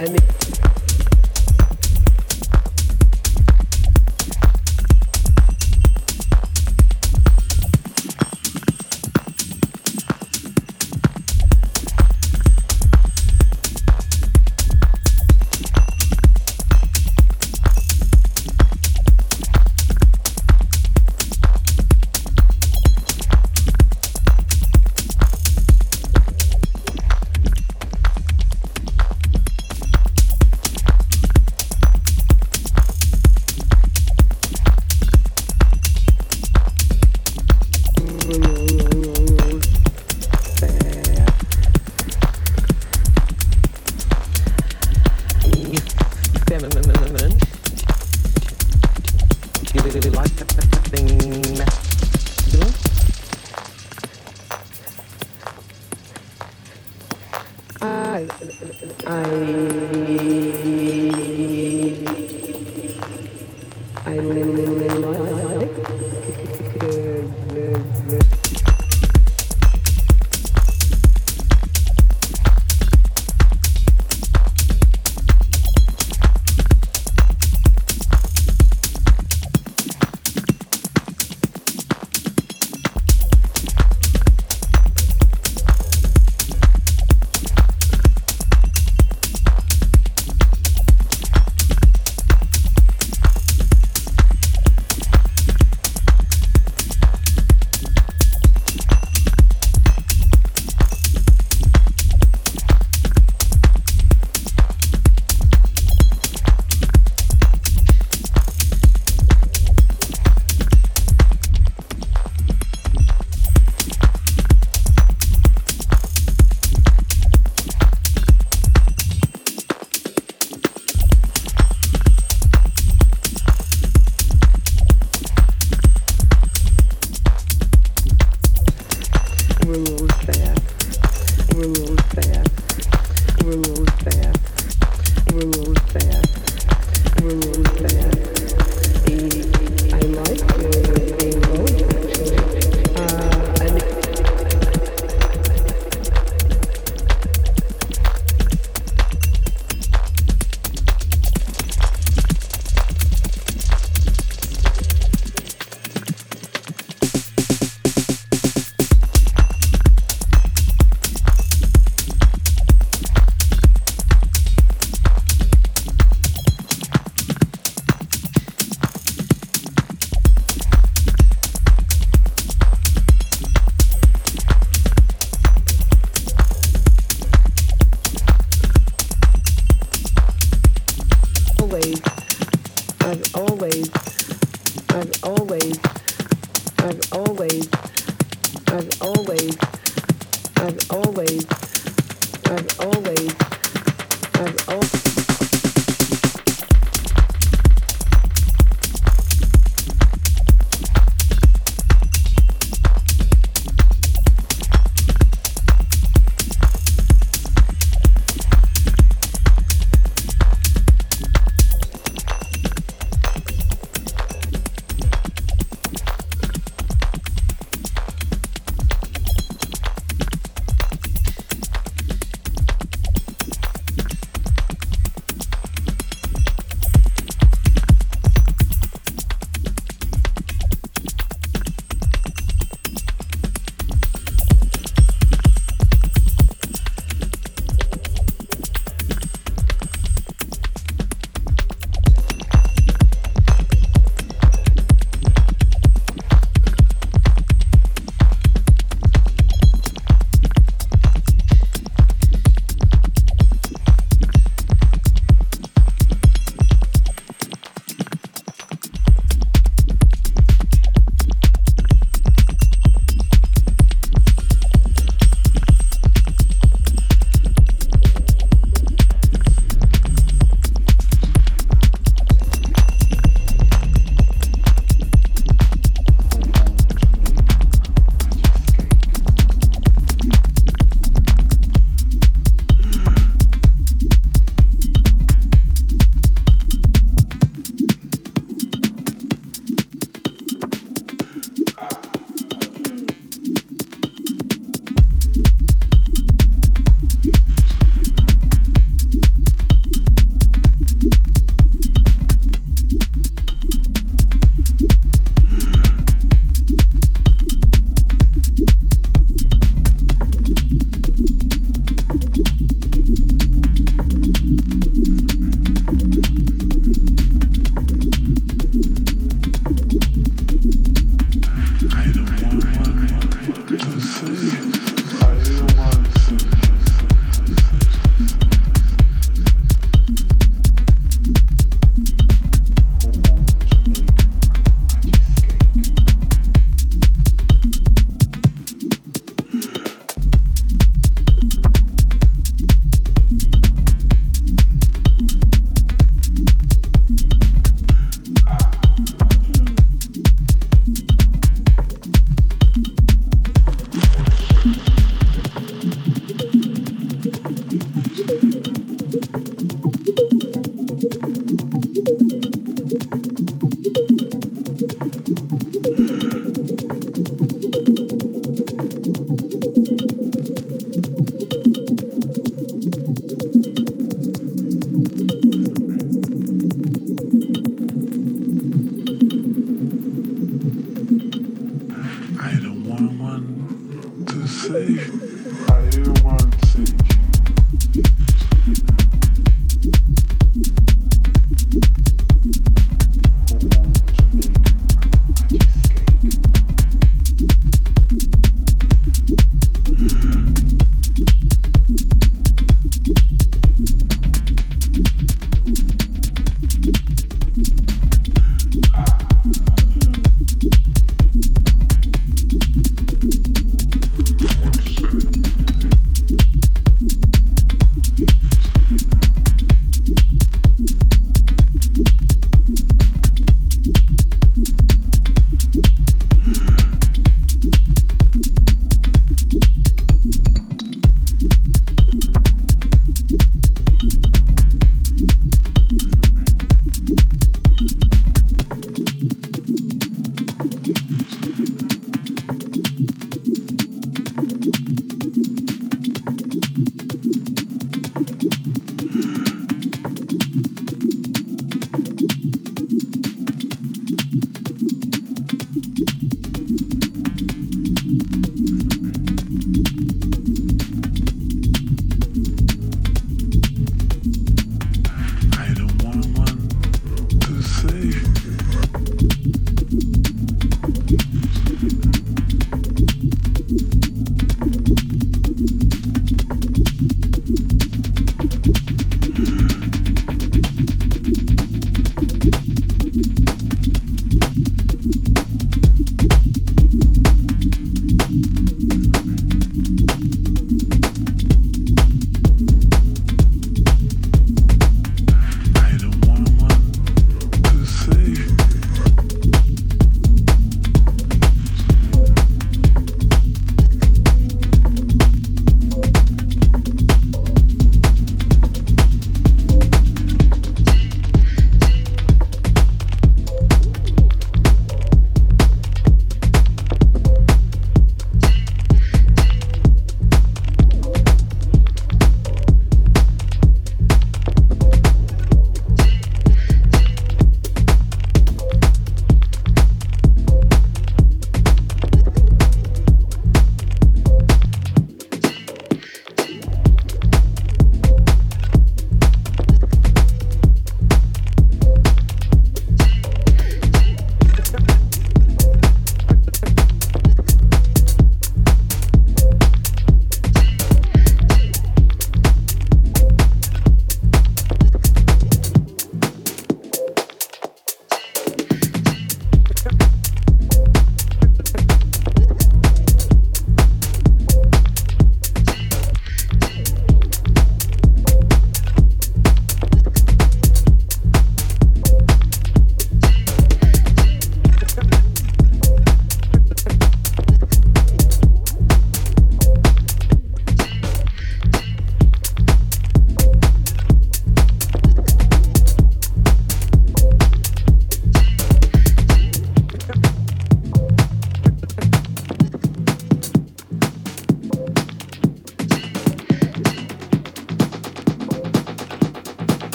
I mean.